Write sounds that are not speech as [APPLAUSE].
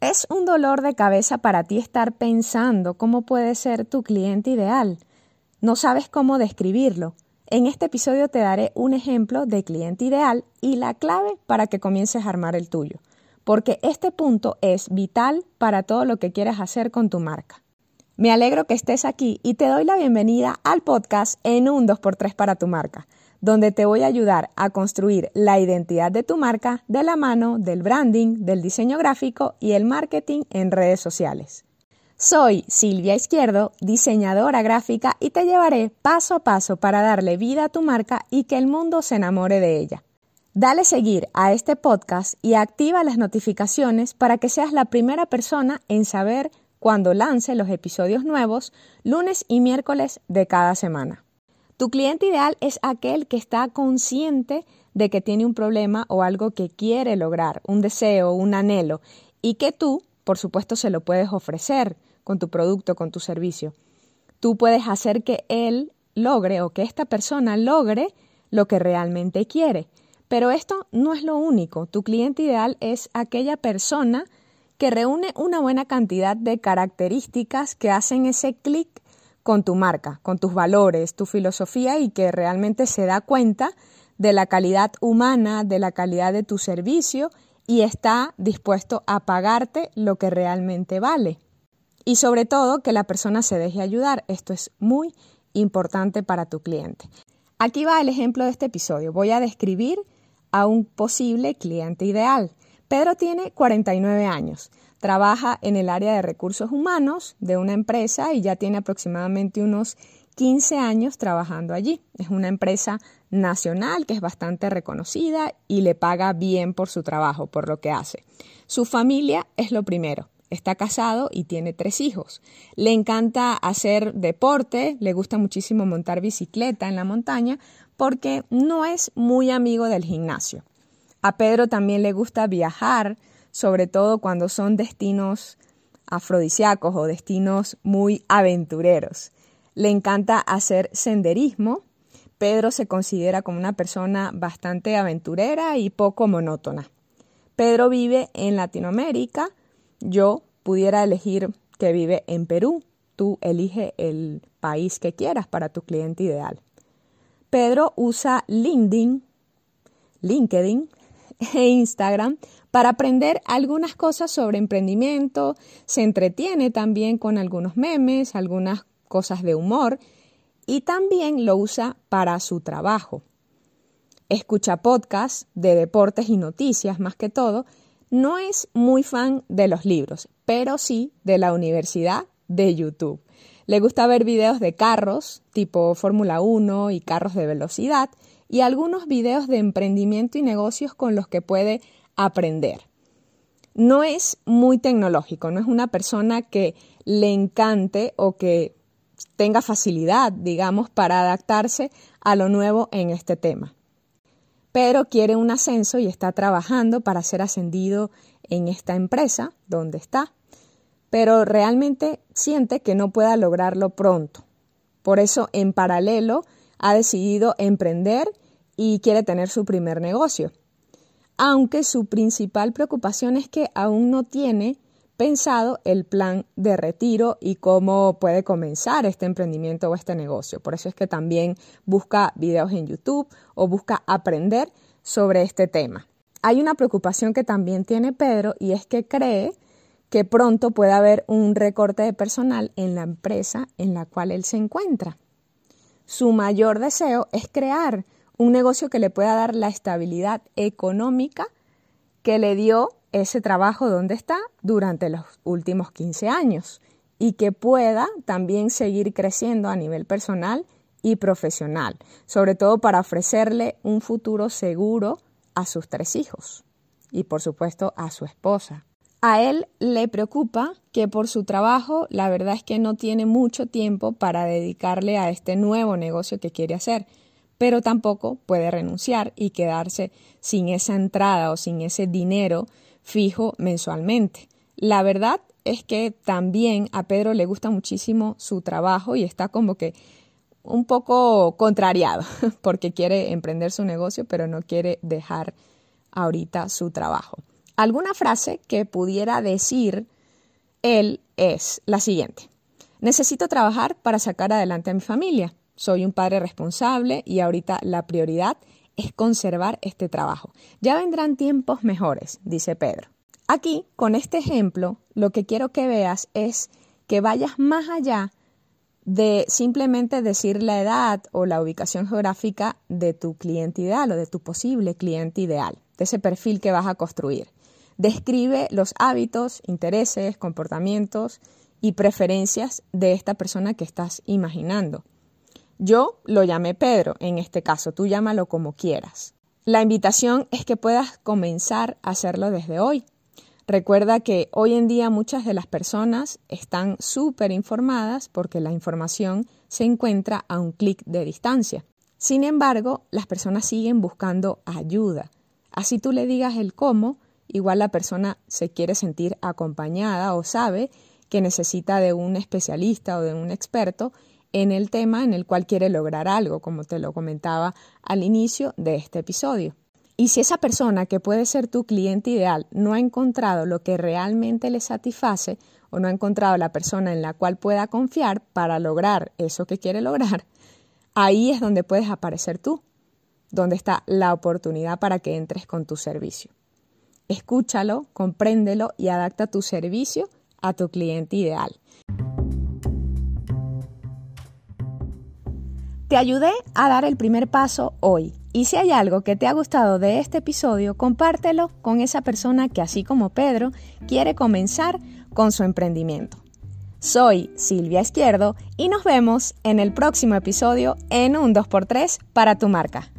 Es un dolor de cabeza para ti estar pensando cómo puede ser tu cliente ideal. No sabes cómo describirlo. En este episodio te daré un ejemplo de cliente ideal y la clave para que comiences a armar el tuyo, porque este punto es vital para todo lo que quieras hacer con tu marca. Me alegro que estés aquí y te doy la bienvenida al podcast en un 2x3 para tu marca donde te voy a ayudar a construir la identidad de tu marca de la mano del branding, del diseño gráfico y el marketing en redes sociales. Soy Silvia Izquierdo, diseñadora gráfica y te llevaré paso a paso para darle vida a tu marca y que el mundo se enamore de ella. Dale seguir a este podcast y activa las notificaciones para que seas la primera persona en saber cuando lance los episodios nuevos lunes y miércoles de cada semana. Tu cliente ideal es aquel que está consciente de que tiene un problema o algo que quiere lograr, un deseo, un anhelo, y que tú, por supuesto, se lo puedes ofrecer con tu producto, con tu servicio. Tú puedes hacer que él logre o que esta persona logre lo que realmente quiere. Pero esto no es lo único. Tu cliente ideal es aquella persona que reúne una buena cantidad de características que hacen ese clic con tu marca, con tus valores, tu filosofía y que realmente se da cuenta de la calidad humana, de la calidad de tu servicio y está dispuesto a pagarte lo que realmente vale. Y sobre todo que la persona se deje ayudar. Esto es muy importante para tu cliente. Aquí va el ejemplo de este episodio. Voy a describir a un posible cliente ideal. Pedro tiene 49 años. Trabaja en el área de recursos humanos de una empresa y ya tiene aproximadamente unos 15 años trabajando allí. Es una empresa nacional que es bastante reconocida y le paga bien por su trabajo, por lo que hace. Su familia es lo primero. Está casado y tiene tres hijos. Le encanta hacer deporte, le gusta muchísimo montar bicicleta en la montaña porque no es muy amigo del gimnasio. A Pedro también le gusta viajar, sobre todo cuando son destinos afrodisíacos o destinos muy aventureros. Le encanta hacer senderismo. Pedro se considera como una persona bastante aventurera y poco monótona. Pedro vive en Latinoamérica. Yo pudiera elegir que vive en Perú. Tú elige el país que quieras para tu cliente ideal. Pedro usa LinkedIn, LinkedIn [LAUGHS] e Instagram para aprender algunas cosas sobre emprendimiento, se entretiene también con algunos memes, algunas cosas de humor y también lo usa para su trabajo. Escucha podcasts de deportes y noticias más que todo. No es muy fan de los libros, pero sí de la universidad de YouTube. Le gusta ver videos de carros tipo Fórmula 1 y carros de velocidad y algunos videos de emprendimiento y negocios con los que puede aprender. No es muy tecnológico, no es una persona que le encante o que tenga facilidad, digamos, para adaptarse a lo nuevo en este tema. Pero quiere un ascenso y está trabajando para ser ascendido en esta empresa donde está, pero realmente siente que no pueda lograrlo pronto. Por eso, en paralelo, ha decidido emprender y quiere tener su primer negocio aunque su principal preocupación es que aún no tiene pensado el plan de retiro y cómo puede comenzar este emprendimiento o este negocio. Por eso es que también busca videos en YouTube o busca aprender sobre este tema. Hay una preocupación que también tiene Pedro y es que cree que pronto puede haber un recorte de personal en la empresa en la cual él se encuentra. Su mayor deseo es crear un negocio que le pueda dar la estabilidad económica que le dio ese trabajo donde está durante los últimos 15 años y que pueda también seguir creciendo a nivel personal y profesional, sobre todo para ofrecerle un futuro seguro a sus tres hijos y por supuesto a su esposa. A él le preocupa que por su trabajo la verdad es que no tiene mucho tiempo para dedicarle a este nuevo negocio que quiere hacer pero tampoco puede renunciar y quedarse sin esa entrada o sin ese dinero fijo mensualmente. La verdad es que también a Pedro le gusta muchísimo su trabajo y está como que un poco contrariado [LAUGHS] porque quiere emprender su negocio, pero no quiere dejar ahorita su trabajo. Alguna frase que pudiera decir él es la siguiente. Necesito trabajar para sacar adelante a mi familia. Soy un padre responsable y ahorita la prioridad es conservar este trabajo. Ya vendrán tiempos mejores, dice Pedro. Aquí, con este ejemplo, lo que quiero que veas es que vayas más allá de simplemente decir la edad o la ubicación geográfica de tu cliente ideal o de tu posible cliente ideal, de ese perfil que vas a construir. Describe los hábitos, intereses, comportamientos y preferencias de esta persona que estás imaginando. Yo lo llamé Pedro en este caso, tú llámalo como quieras. La invitación es que puedas comenzar a hacerlo desde hoy. Recuerda que hoy en día muchas de las personas están súper informadas porque la información se encuentra a un clic de distancia. Sin embargo, las personas siguen buscando ayuda. Así tú le digas el cómo, igual la persona se quiere sentir acompañada o sabe que necesita de un especialista o de un experto en el tema en el cual quiere lograr algo, como te lo comentaba al inicio de este episodio. Y si esa persona que puede ser tu cliente ideal no ha encontrado lo que realmente le satisface o no ha encontrado la persona en la cual pueda confiar para lograr eso que quiere lograr, ahí es donde puedes aparecer tú, donde está la oportunidad para que entres con tu servicio. Escúchalo, compréndelo y adapta tu servicio a tu cliente ideal. Te ayudé a dar el primer paso hoy y si hay algo que te ha gustado de este episodio, compártelo con esa persona que, así como Pedro, quiere comenzar con su emprendimiento. Soy Silvia Izquierdo y nos vemos en el próximo episodio en un 2x3 para tu marca.